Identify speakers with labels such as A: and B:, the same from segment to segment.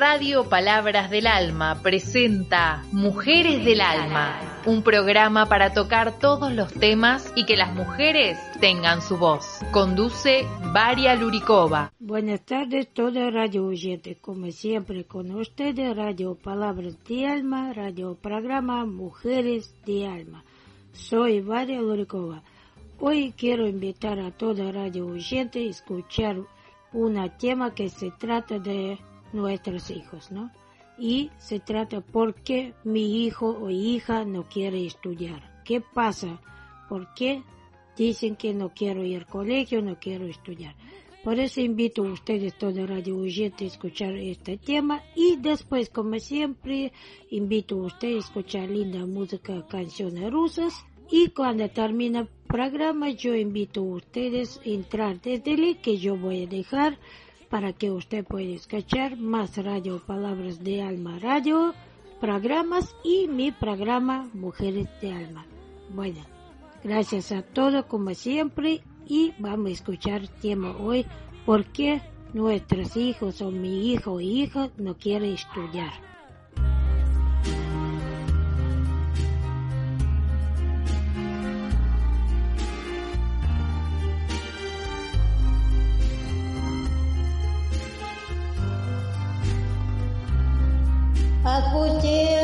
A: Radio Palabras del Alma presenta Mujeres del Alma, un programa para tocar todos los temas y que las mujeres tengan su voz. Conduce Varia Luricova.
B: Buenas tardes, toda radio oyente. Como siempre, con ustedes, Radio Palabras de Alma, Radio Programa Mujeres de Alma. Soy Varia Luricova. Hoy quiero invitar a toda radio oyente a escuchar un tema que se trata de nuestros hijos, ¿no? Y se trata por qué mi hijo o hija no quiere estudiar. ¿Qué pasa? ¿Por qué dicen que no quiero ir al colegio, no quiero estudiar? Por eso invito a ustedes, todo radio oyente, a escuchar este tema y después, como siempre, invito a ustedes a escuchar linda música, canciones rusas y cuando termine el programa yo invito a ustedes a entrar desde el que yo voy a dejar para que usted pueda escuchar más radio Palabras de Alma Radio, programas y mi programa Mujeres de Alma. Bueno, gracias a todos como siempre y vamos a escuchar tema hoy por qué nuestros hijos o mi hijo o hija no quiere estudiar.
C: aku cinta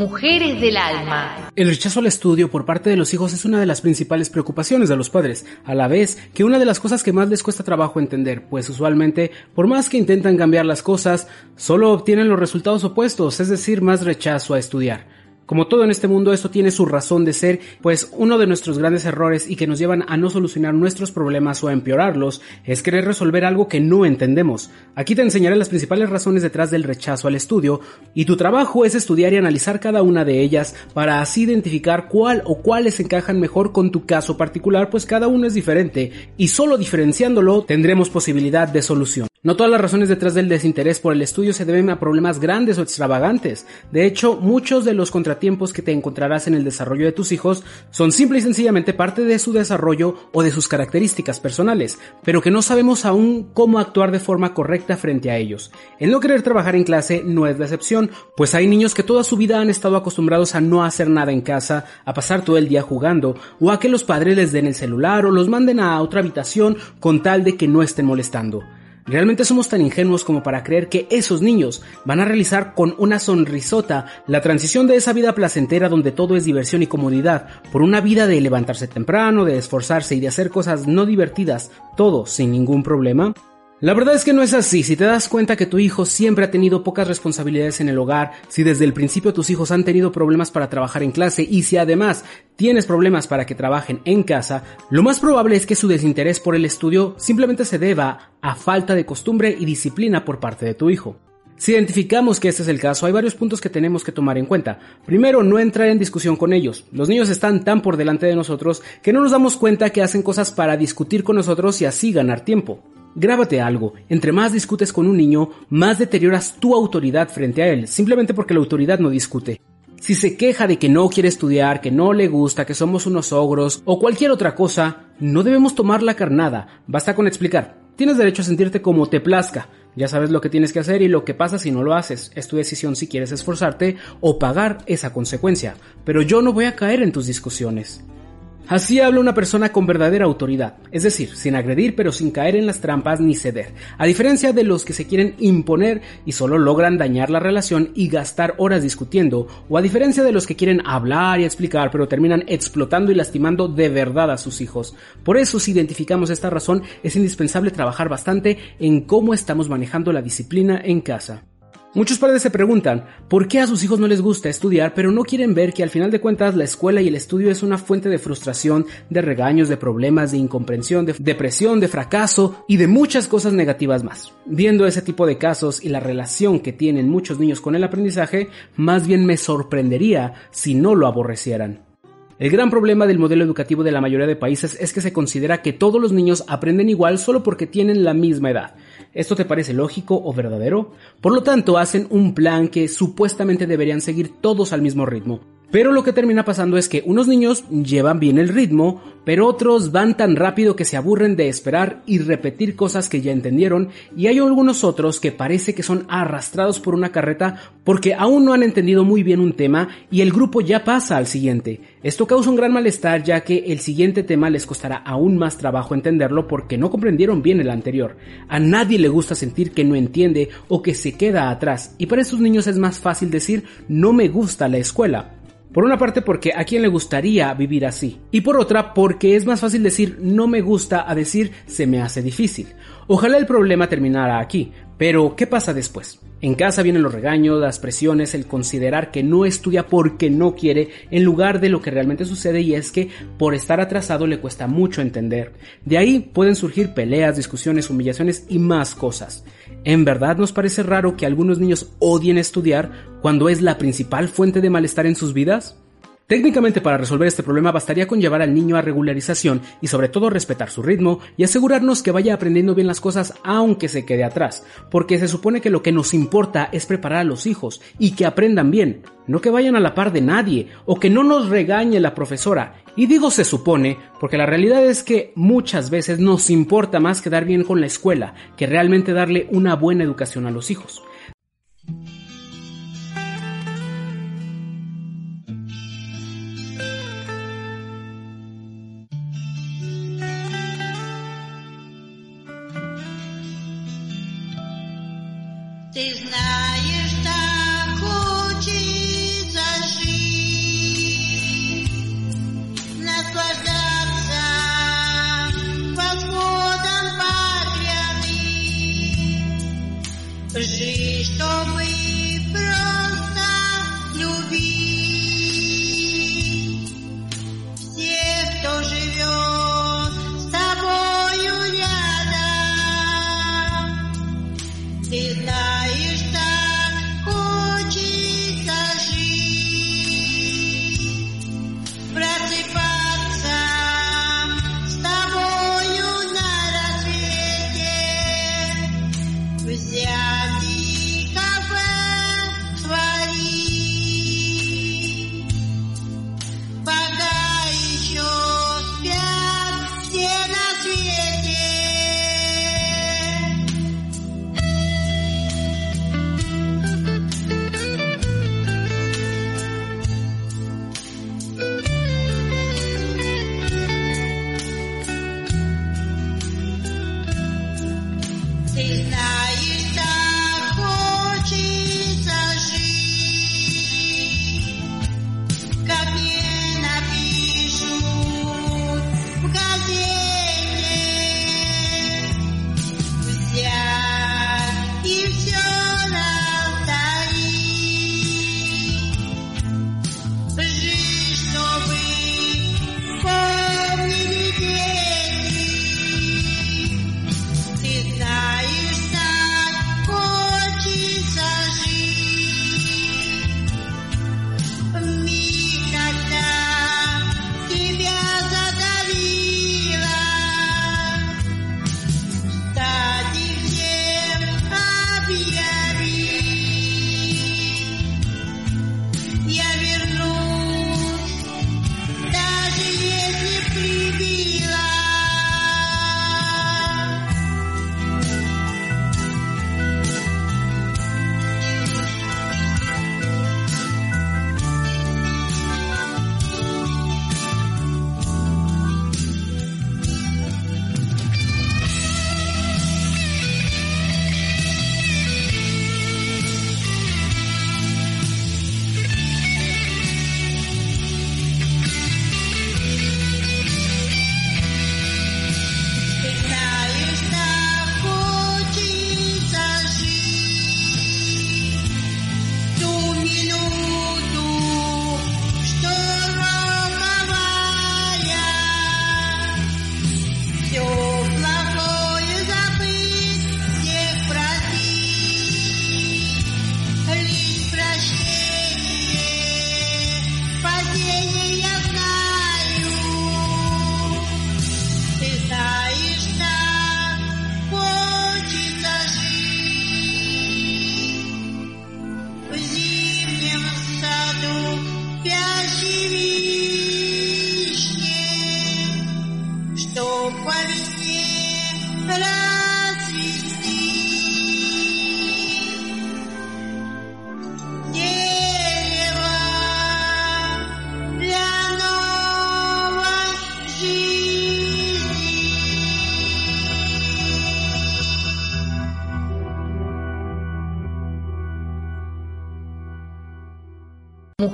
A: Mujeres del Alma.
D: El rechazo al estudio por parte de los hijos es una de las principales preocupaciones de los padres, a la vez que una de las cosas que más les cuesta trabajo entender, pues usualmente, por más que intentan cambiar las cosas, solo obtienen los resultados opuestos, es decir, más rechazo a estudiar. Como todo en este mundo, esto tiene su razón de ser, pues uno de nuestros grandes errores y que nos llevan a no solucionar nuestros problemas o a empeorarlos es querer resolver algo que no entendemos. Aquí te enseñaré las principales razones detrás del rechazo al estudio y tu trabajo es estudiar y analizar cada una de ellas para así identificar cuál o cuáles encajan mejor con tu caso particular, pues cada uno es diferente y solo diferenciándolo tendremos posibilidad de solución. No todas las razones detrás del desinterés por el estudio se deben a problemas grandes o extravagantes. De hecho, muchos de los contratiempos que te encontrarás en el desarrollo de tus hijos son simple y sencillamente parte de su desarrollo o de sus características personales, pero que no sabemos aún cómo actuar de forma correcta frente a ellos. El no querer trabajar en clase no es la excepción, pues hay niños que toda su vida han estado acostumbrados a no hacer nada en casa, a pasar todo el día jugando, o a que los padres les den el celular o los manden a otra habitación con tal de que no estén molestando. ¿Realmente somos tan ingenuos como para creer que esos niños van a realizar con una sonrisota la transición de esa vida placentera donde todo es diversión y comodidad por una vida de levantarse temprano, de esforzarse y de hacer cosas no divertidas, todo sin ningún problema? La verdad es que no es así. Si te das cuenta que tu hijo siempre ha tenido pocas responsabilidades en el hogar, si desde el principio tus hijos han tenido problemas para trabajar en clase y si además tienes problemas para que trabajen en casa, lo más probable es que su desinterés por el estudio simplemente se deba a falta de costumbre y disciplina por parte de tu hijo. Si identificamos que este es el caso, hay varios puntos que tenemos que tomar en cuenta. Primero, no entrar en discusión con ellos. Los niños están tan por delante de nosotros que no nos damos cuenta que hacen cosas para discutir con nosotros y así ganar tiempo. Grábate algo, entre más discutes con un niño, más deterioras tu autoridad frente a él, simplemente porque la autoridad no discute. Si se queja de que no quiere estudiar, que no le gusta, que somos unos ogros o cualquier otra cosa, no debemos tomar la carnada, basta con explicar. Tienes derecho a sentirte como te plazca, ya sabes lo que tienes que hacer y lo que pasa si no lo haces. Es tu decisión si quieres esforzarte o pagar esa consecuencia, pero yo no voy a caer en tus discusiones. Así habla una persona con verdadera autoridad, es decir, sin agredir pero sin caer en las trampas ni ceder, a diferencia de los que se quieren imponer y solo logran dañar la relación y gastar horas discutiendo, o a diferencia de los que quieren hablar y explicar pero terminan explotando y lastimando de verdad a sus hijos. Por eso, si identificamos esta razón, es indispensable trabajar bastante en cómo estamos manejando la disciplina en casa. Muchos padres se preguntan por qué a sus hijos no les gusta estudiar, pero no quieren ver que al final de cuentas la escuela y el estudio es una fuente de frustración, de regaños, de problemas, de incomprensión, de depresión, de fracaso y de muchas cosas negativas más. Viendo ese tipo de casos y la relación que tienen muchos niños con el aprendizaje, más bien me sorprendería si no lo aborrecieran. El gran problema del modelo educativo de la mayoría de países es que se considera que todos los niños aprenden igual solo porque tienen la misma edad. ¿Esto te parece lógico o verdadero? Por lo tanto, hacen un plan que supuestamente deberían seguir todos al mismo ritmo. Pero lo que termina pasando es que unos niños llevan bien el ritmo, pero otros van tan rápido que se aburren de esperar y repetir cosas que ya entendieron, y hay algunos otros que parece que son arrastrados por una carreta porque aún no han entendido muy bien un tema y el grupo ya pasa al siguiente. Esto causa un gran malestar ya que el siguiente tema les costará aún más trabajo entenderlo porque no comprendieron bien el anterior. A nadie le gusta sentir que no entiende o que se queda atrás, y para estos niños es más fácil decir no me gusta la escuela por una parte porque a quien le gustaría vivir así. Y por otra porque es más fácil decir no me gusta a decir se me hace difícil. Ojalá el problema terminara aquí. Pero, ¿qué pasa después? En casa vienen los regaños, las presiones, el considerar que no estudia porque no quiere, en lugar de lo que realmente sucede y es que por estar atrasado le cuesta mucho entender. De ahí pueden surgir peleas, discusiones, humillaciones y más cosas. ¿En verdad nos parece raro que algunos niños odien estudiar cuando es la principal fuente de malestar en sus vidas? Técnicamente para resolver este problema bastaría con llevar al niño a regularización y sobre todo respetar su ritmo y asegurarnos que vaya aprendiendo bien las cosas aunque se quede atrás, porque se supone que lo que nos importa es preparar a los hijos y que aprendan bien, no que vayan a la par de nadie o que no nos regañe la profesora. Y digo se supone porque la realidad es que muchas veces nos importa más quedar bien con la escuela que realmente darle una buena educación a los hijos.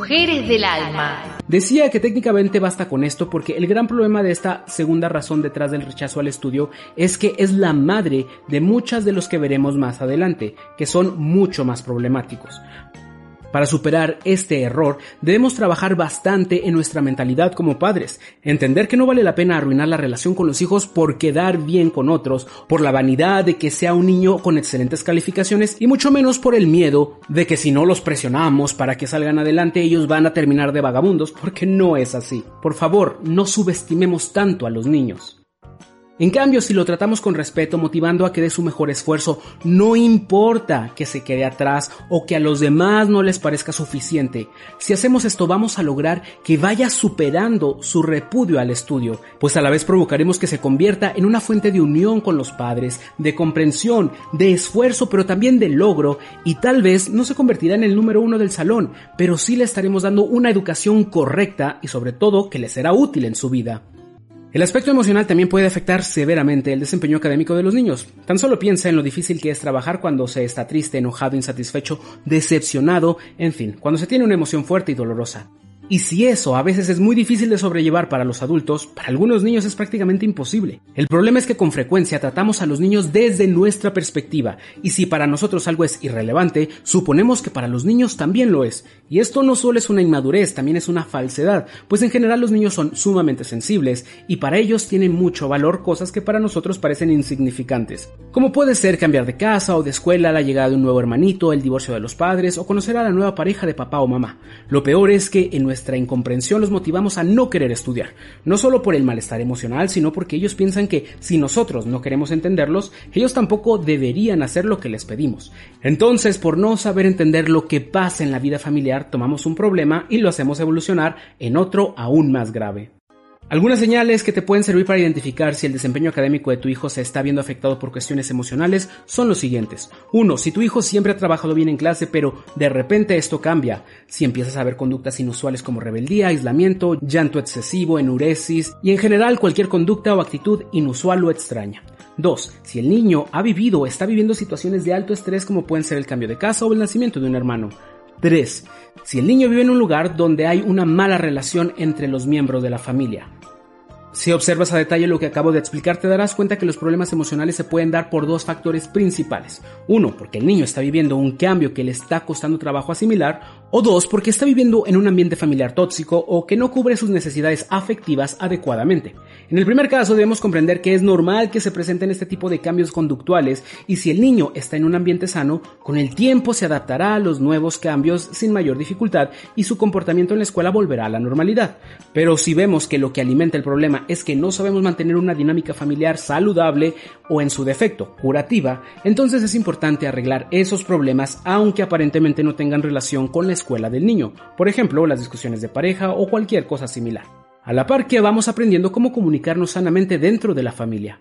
A: Mujeres del alma.
D: Decía que técnicamente basta con esto porque el gran problema de esta segunda razón detrás del rechazo al estudio es que es la madre de muchas de los que veremos más adelante, que son mucho más problemáticos. Para superar este error debemos trabajar bastante en nuestra mentalidad como padres, entender que no vale la pena arruinar la relación con los hijos por quedar bien con otros, por la vanidad de que sea un niño con excelentes calificaciones y mucho menos por el miedo de que si no los presionamos para que salgan adelante ellos van a terminar de vagabundos, porque no es así. Por favor, no subestimemos tanto a los niños. En cambio, si lo tratamos con respeto, motivando a que dé su mejor esfuerzo, no importa que se quede atrás o que a los demás no les parezca suficiente. Si hacemos esto, vamos a lograr que vaya superando su repudio al estudio, pues a la vez provocaremos que se convierta en una fuente de unión con los padres, de comprensión, de esfuerzo, pero también de logro, y tal vez no se convertirá en el número uno del salón, pero sí le estaremos dando una educación correcta y sobre todo que le será útil en su vida. El aspecto emocional también puede afectar severamente el desempeño académico de los niños. Tan solo piensa en lo difícil que es trabajar cuando se está triste, enojado, insatisfecho, decepcionado, en fin, cuando se tiene una emoción fuerte y dolorosa. Y si eso a veces es muy difícil de sobrellevar para los adultos, para algunos niños es prácticamente imposible. El problema es que con frecuencia tratamos a los niños desde nuestra perspectiva, y si para nosotros algo es irrelevante, suponemos que para los niños también lo es. Y esto no solo es una inmadurez, también es una falsedad, pues en general los niños son sumamente sensibles, y para ellos tienen mucho valor cosas que para nosotros parecen insignificantes. Como puede ser cambiar de casa o de escuela, la llegada de un nuevo hermanito, el divorcio de los padres, o conocer a la nueva pareja de papá o mamá. Lo peor es que en nuestra incomprensión los motivamos a no querer estudiar, no solo por el malestar emocional, sino porque ellos piensan que si nosotros no queremos entenderlos, ellos tampoco deberían hacer lo que les pedimos. Entonces, por no saber entender lo que pasa en la vida familiar, tomamos un problema y lo hacemos evolucionar en otro aún más grave. Algunas señales que te pueden servir para identificar si el desempeño académico de tu hijo se está viendo afectado por cuestiones emocionales son los siguientes. 1. Si tu hijo siempre ha trabajado bien en clase pero de repente esto cambia. Si empiezas a ver conductas inusuales como rebeldía, aislamiento, llanto excesivo, enuresis y en general cualquier conducta o actitud inusual o extraña. 2. Si el niño ha vivido o está viviendo situaciones de alto estrés como pueden ser el cambio de casa o el nacimiento de un hermano. 3. Si el niño vive en un lugar donde hay una mala relación entre los miembros de la familia. Si observas a detalle lo que acabo de explicar, te darás cuenta que los problemas emocionales se pueden dar por dos factores principales. Uno, porque el niño está viviendo un cambio que le está costando trabajo asimilar, o dos, porque está viviendo en un ambiente familiar tóxico o que no cubre sus necesidades afectivas adecuadamente. En el primer caso debemos comprender que es normal que se presenten este tipo de cambios conductuales y si el niño está en un ambiente sano, con el tiempo se adaptará a los nuevos cambios sin mayor dificultad y su comportamiento en la escuela volverá a la normalidad. Pero si vemos que lo que alimenta el problema es que no sabemos mantener una dinámica familiar saludable o en su defecto curativa, entonces es importante arreglar esos problemas aunque aparentemente no tengan relación con la escuela del niño, por ejemplo las discusiones de pareja o cualquier cosa similar. A la par que vamos aprendiendo cómo comunicarnos sanamente dentro de la familia.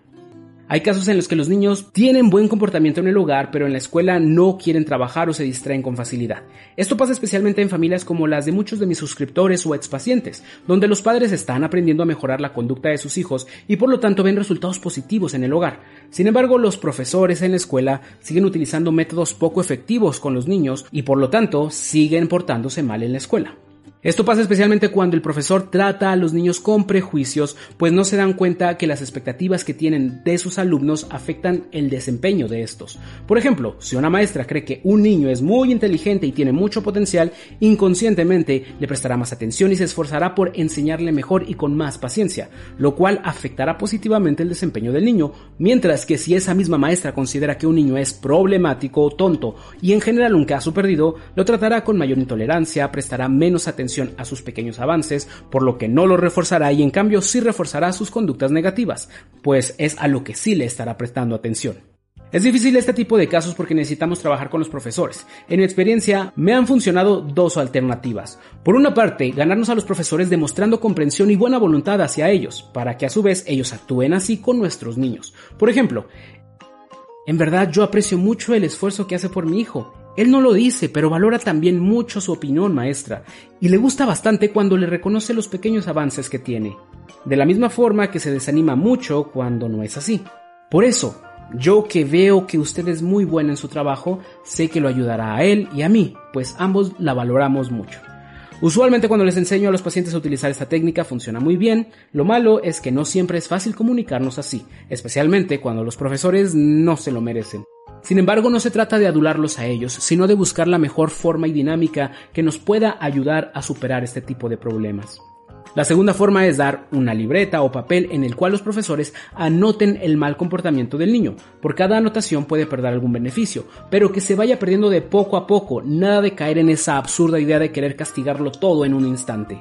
D: Hay casos en los que los niños tienen buen comportamiento en el hogar, pero en la escuela no quieren trabajar o se distraen con facilidad. Esto pasa especialmente en familias como las de muchos de mis suscriptores o expacientes, donde los padres están aprendiendo a mejorar la conducta de sus hijos y por lo tanto ven resultados positivos en el hogar. Sin embargo, los profesores en la escuela siguen utilizando métodos poco efectivos con los niños y por lo tanto siguen portándose mal en la escuela. Esto pasa especialmente cuando el profesor trata a los niños con prejuicios, pues no se dan cuenta que las expectativas que tienen de sus alumnos afectan el desempeño de estos. Por ejemplo, si una maestra cree que un niño es muy inteligente y tiene mucho potencial, inconscientemente le prestará más atención y se esforzará por enseñarle mejor y con más paciencia, lo cual afectará positivamente el desempeño del niño, mientras que si esa misma maestra considera que un niño es problemático o tonto y en general un caso perdido, lo tratará con mayor intolerancia, prestará menos atención a sus pequeños avances, por lo que no lo reforzará y en cambio sí reforzará sus conductas negativas, pues es a lo que sí le estará prestando atención. Es difícil este tipo de casos porque necesitamos trabajar con los profesores. En mi experiencia, me han funcionado dos alternativas. Por una parte, ganarnos a los profesores demostrando comprensión y buena voluntad hacia ellos, para que a su vez ellos actúen así con nuestros niños. Por ejemplo, en verdad yo aprecio mucho el esfuerzo que hace por mi hijo. Él no lo dice, pero valora también mucho su opinión maestra, y le gusta bastante cuando le reconoce los pequeños avances que tiene, de la misma forma que se desanima mucho cuando no es así. Por eso, yo que veo que usted es muy buena en su trabajo, sé que lo ayudará a él y a mí, pues ambos la valoramos mucho. Usualmente cuando les enseño a los pacientes a utilizar esta técnica funciona muy bien, lo malo es que no siempre es fácil comunicarnos así, especialmente cuando los profesores no se lo merecen. Sin embargo, no se trata de adularlos a ellos, sino de buscar la mejor forma y dinámica que nos pueda ayudar a superar este tipo de problemas. La segunda forma es dar una libreta o papel en el cual los profesores anoten el mal comportamiento del niño. Por cada anotación puede perder algún beneficio, pero que se vaya perdiendo de poco a poco, nada de caer en esa absurda idea de querer castigarlo todo en un instante.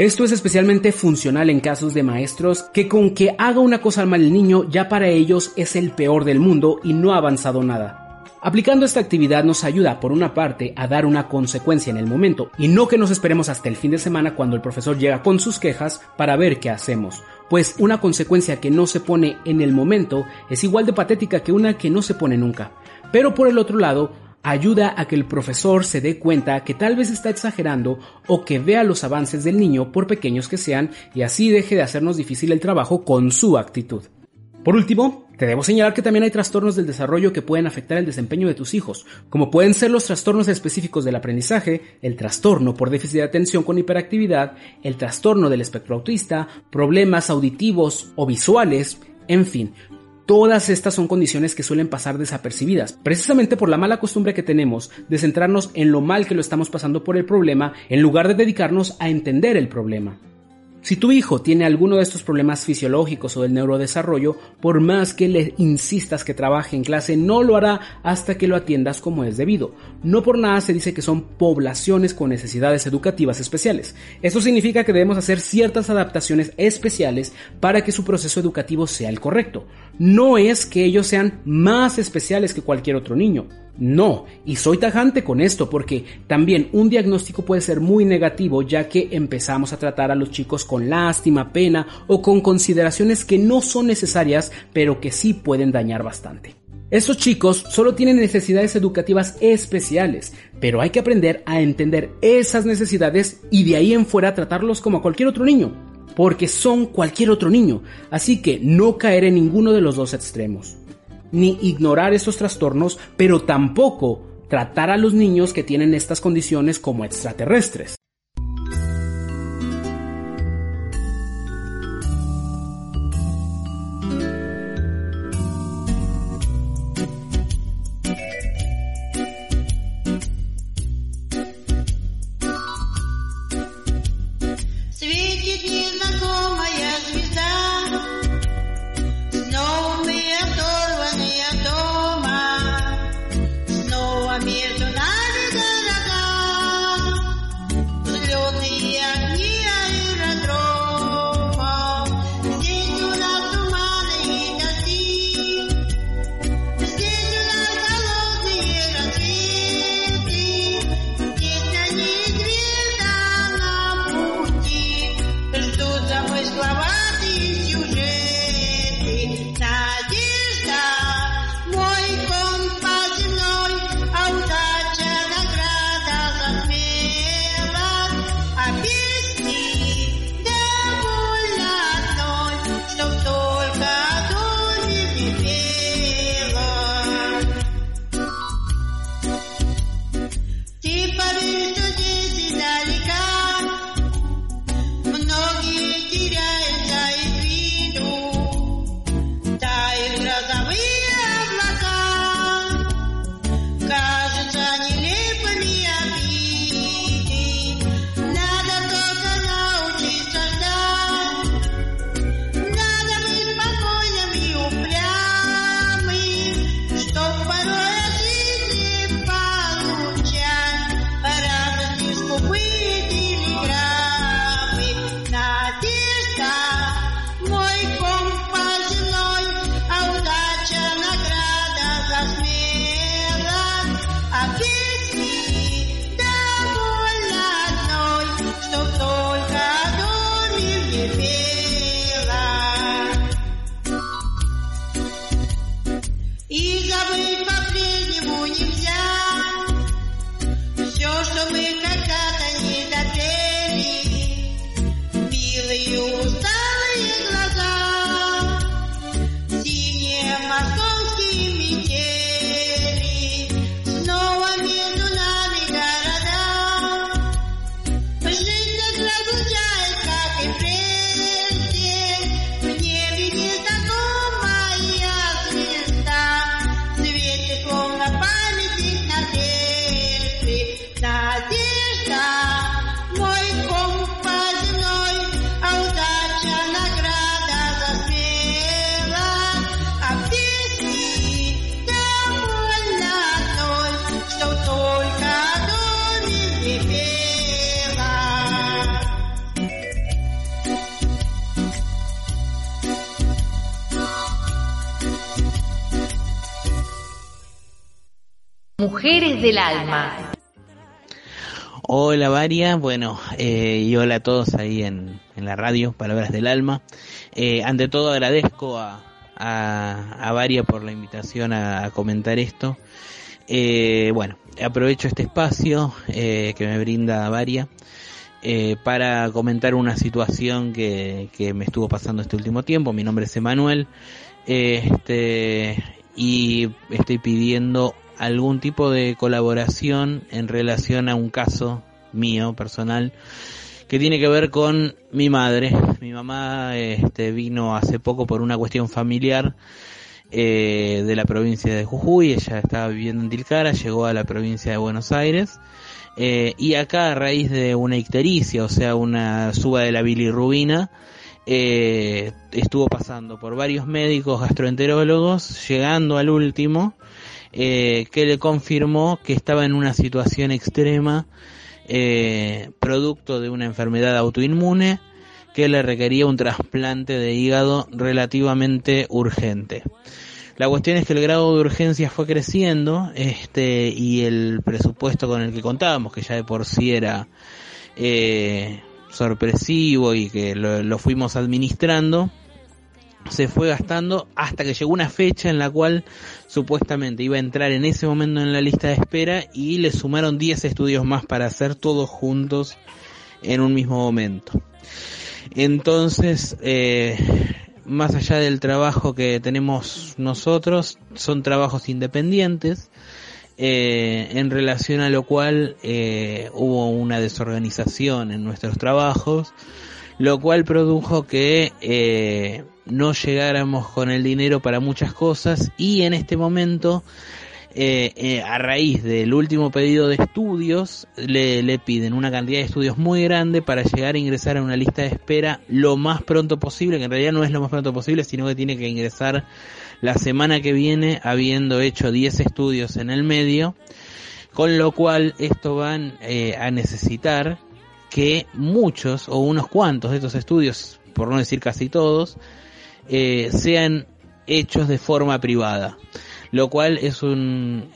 D: Esto es especialmente funcional en casos de maestros que con que haga una cosa mal el niño ya para ellos es el peor del mundo y no ha avanzado nada. Aplicando esta actividad nos ayuda, por una parte, a dar una consecuencia en el momento y no que nos esperemos hasta el fin de semana cuando el profesor llega con sus quejas para ver qué hacemos, pues una consecuencia que no se pone en el momento es igual de patética que una que no se pone nunca. Pero por el otro lado, ayuda a que el profesor se dé cuenta que tal vez está exagerando o que vea los avances del niño por pequeños que sean y así deje de hacernos difícil el trabajo con su actitud. Por último, te debo señalar que también hay trastornos del desarrollo que pueden afectar el desempeño de tus hijos, como pueden ser los trastornos específicos del aprendizaje, el trastorno por déficit de atención con hiperactividad, el trastorno del espectro autista, problemas auditivos o visuales, en fin, Todas estas son condiciones que suelen pasar desapercibidas, precisamente por la mala costumbre que tenemos de centrarnos en lo mal que lo estamos pasando por el problema en lugar de dedicarnos a entender el problema.
C: Si tu hijo tiene alguno de estos problemas fisiológicos o del neurodesarrollo, por más que le insistas que trabaje en clase, no lo hará hasta que lo atiendas como es debido. No por nada se dice que son poblaciones con necesidades educativas especiales. Esto significa que debemos hacer ciertas adaptaciones especiales para que su proceso educativo sea el correcto. No es que ellos sean más especiales que cualquier otro niño. No, y soy tajante con esto porque también un diagnóstico puede ser muy negativo ya que empezamos a tratar a los chicos con lástima, pena o con consideraciones que no son necesarias pero que sí pueden dañar bastante. Estos chicos solo tienen necesidades educativas especiales, pero hay que aprender a entender esas necesidades y de ahí en fuera tratarlos como a cualquier otro niño, porque son cualquier otro niño, así que no caer en ninguno de los dos extremos ni ignorar estos trastornos, pero tampoco tratar a los niños que tienen estas condiciones como extraterrestres. gusta.
A: Mujeres del Alma.
E: Hola Varia, bueno, eh, y hola a todos ahí en, la radio, Palabras del Alma. Eh, ante todo agradezco a, a, Varia por la invitación a, comentar esto. Eh, bueno, aprovecho este espacio que me brinda Varia para comentar una situación que, que me estuvo pasando este último tiempo. Mi nombre es Emanuel. este, y estoy pidiendo algún tipo de colaboración en relación a un caso mío personal que tiene que ver con mi madre. Mi mamá este, vino hace poco por una cuestión familiar eh, de la provincia de Jujuy, ella estaba viviendo en Tilcara, llegó a la provincia de Buenos Aires, eh, y acá a raíz de una ictericia, o sea, una suba de la bilirrubina, eh, estuvo pasando por varios médicos gastroenterólogos, llegando al último, que le confirmó que estaba en una situación extrema, producto de una enfermedad autoinmune, que le requería un trasplante de hígado relativamente urgente. La cuestión es que el grado de urgencia fue creciendo, este, y el presupuesto con el que contábamos, que ya de por sí era eh, sorpresivo y que lo, fuimos administrando, se fue gastando hasta que llegó una fecha en la cual supuestamente iba a entrar en ese momento en la lista de espera y le sumaron 10 estudios más para hacer todos juntos en un mismo momento. Entonces, eh, más allá del trabajo que tenemos nosotros, son trabajos independientes, eh, en relación a lo cual eh, hubo una desorganización en nuestros trabajos, lo cual produjo que no llegáramos con el dinero para muchas cosas y en este momento eh, eh, a raíz del último pedido de estudios, le, le, piden una cantidad de estudios muy grande para llegar a ingresar a una lista de espera lo más pronto posible, que en realidad no es lo más pronto posible, sino que tiene que ingresar la semana que viene, habiendo hecho 10 estudios en el medio, con lo cual esto van eh, a necesitar que muchos o unos cuantos de estos estudios, por no decir casi todos, eh, sean hechos de forma privada lo cual es un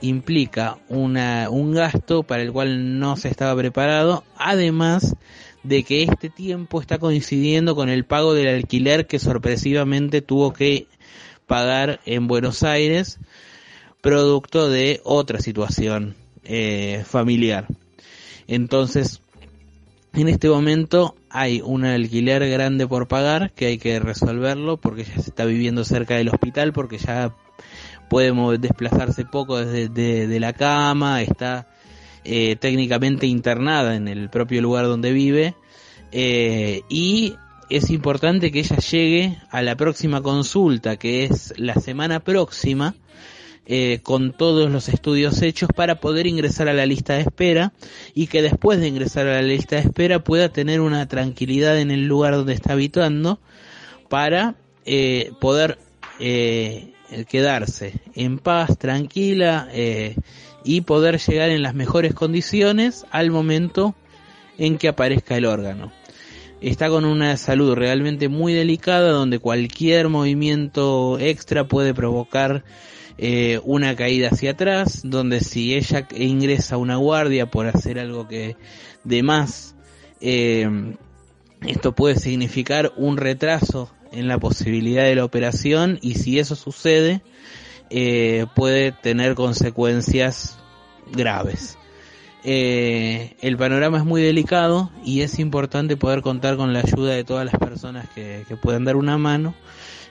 E: implica una, un gasto para el cual no se estaba preparado, además de que este tiempo está coincidiendo con el pago del alquiler que sorpresivamente tuvo que pagar en Buenos Aires, producto de otra situación eh, familiar. Entonces, en este momento hay un alquiler grande por pagar que hay que resolverlo porque ya se está viviendo cerca del hospital porque ya puede desplazarse poco desde de, la cama, está eh, técnicamente internada en el propio lugar donde vive eh, y es importante que ella llegue a la próxima consulta que es la semana próxima eh, con todos los estudios hechos para poder ingresar a la lista de espera y que después de ingresar a la lista de espera pueda tener una tranquilidad en el lugar donde está habitando para poder el quedarse en paz, tranquila eh, y poder llegar en las mejores condiciones al momento en que aparezca el órgano. Está con una salud realmente muy delicada donde cualquier movimiento extra puede provocar eh, una caída hacia atrás, donde si ella ingresa a una guardia por hacer algo que de más, eh, esto puede significar un retraso en la posibilidad de la operación y si eso sucede eh, puede tener consecuencias graves. El panorama es muy delicado y es importante poder contar con la ayuda de todas las personas que, que puedan dar una mano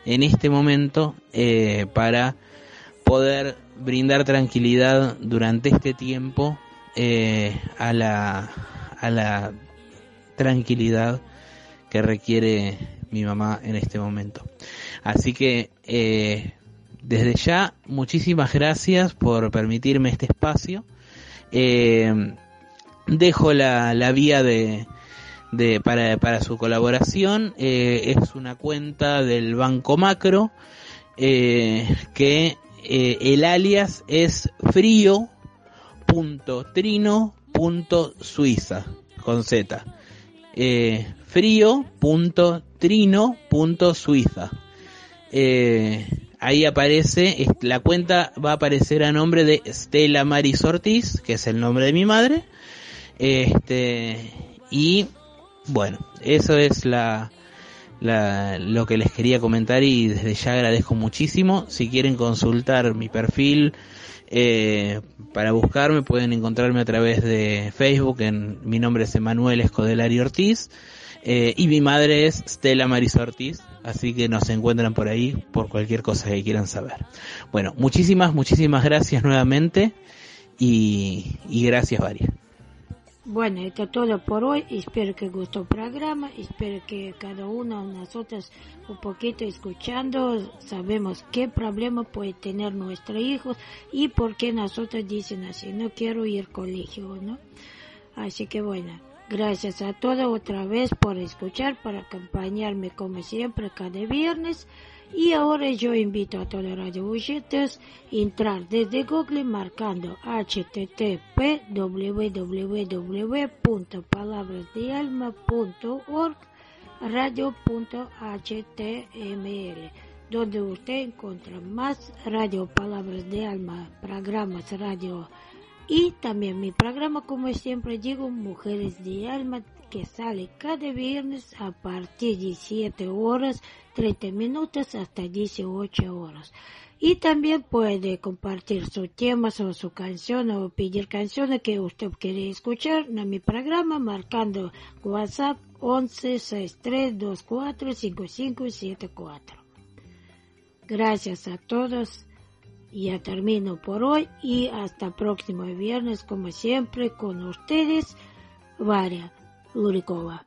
E: en este momento para poder brindar tranquilidad durante este tiempo a la a la tranquilidad que requiere mi mamá en este momento. Así que eh, desde ya, muchísimas gracias por permitirme este espacio. Eh, dejo la, la vía de, de para, para su colaboración. Eh, es una cuenta del Banco Macro que el alias es frío.trino.suiza con Z. frío.trino.suiza. Eh, ahí aparece, la cuenta va a aparecer a nombre de Stella Maris Ortiz, que es el nombre de mi madre. Este, y bueno, eso es la, la, lo que les quería comentar y desde ya agradezco muchísimo. Si quieren consultar mi perfil eh, para buscarme pueden encontrarme a través de Facebook, en mi nombre es Emanuel Escodelari Ortiz. Eh, y mi madre es Stella Maris Ortiz, así que nos encuentran por ahí por cualquier cosa que quieran saber. Bueno, muchísimas, muchísimas gracias nuevamente y, y gracias varias.
B: Bueno, это todo por hoy. Espero que gustó el programa. Espero que cada uno de nosotros un poquito escuchando sabemos qué problema puede tener nuestro hijo y por qué nosotros dicen así, no quiero ir al colegio, ¿no? Así que bueno, gracias a todos otra vez por escuchar, por acompañarme como siempre cada viernes. Y ahora yo invito a todos los radio oyentes a entrar desde Google marcando http www.palabrasdealma.org radio.html donde usted encuentra más radio Palabras de Alma, programas radio. Y también mi programa, como siempre digo, Mujeres de Alma, que sale cada viernes a partir de 7 horas, 30 minutos hasta 18 horas. Y también puede compartir sus temas o su canción o pedir canciones que usted quiere escuchar en mi programa marcando WhatsApp 11 63 24 5574. Gracias a todos. Ya termino por hoy y hasta próximo viernes como siempre con ustedes, Varia Lurikova.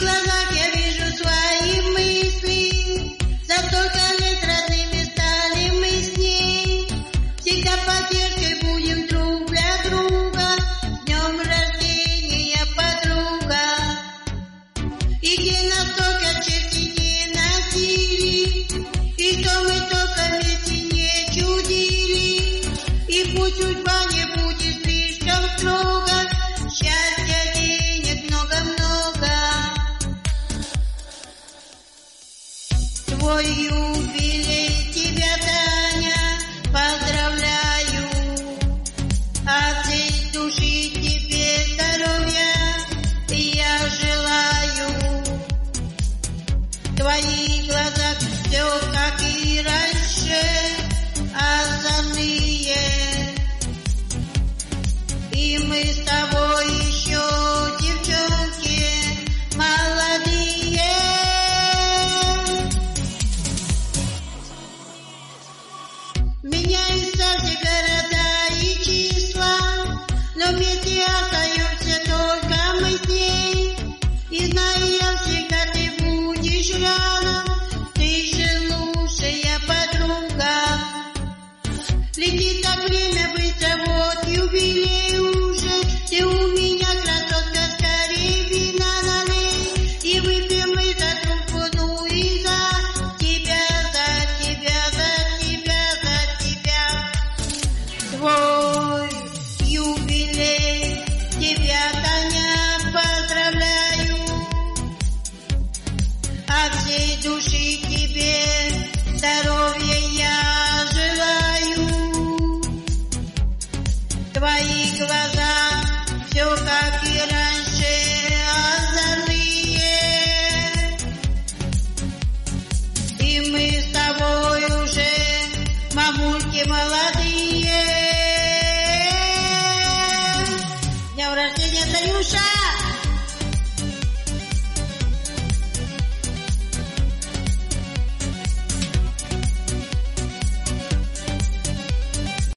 C: Douglas. Летит так время быстро, вот юбилей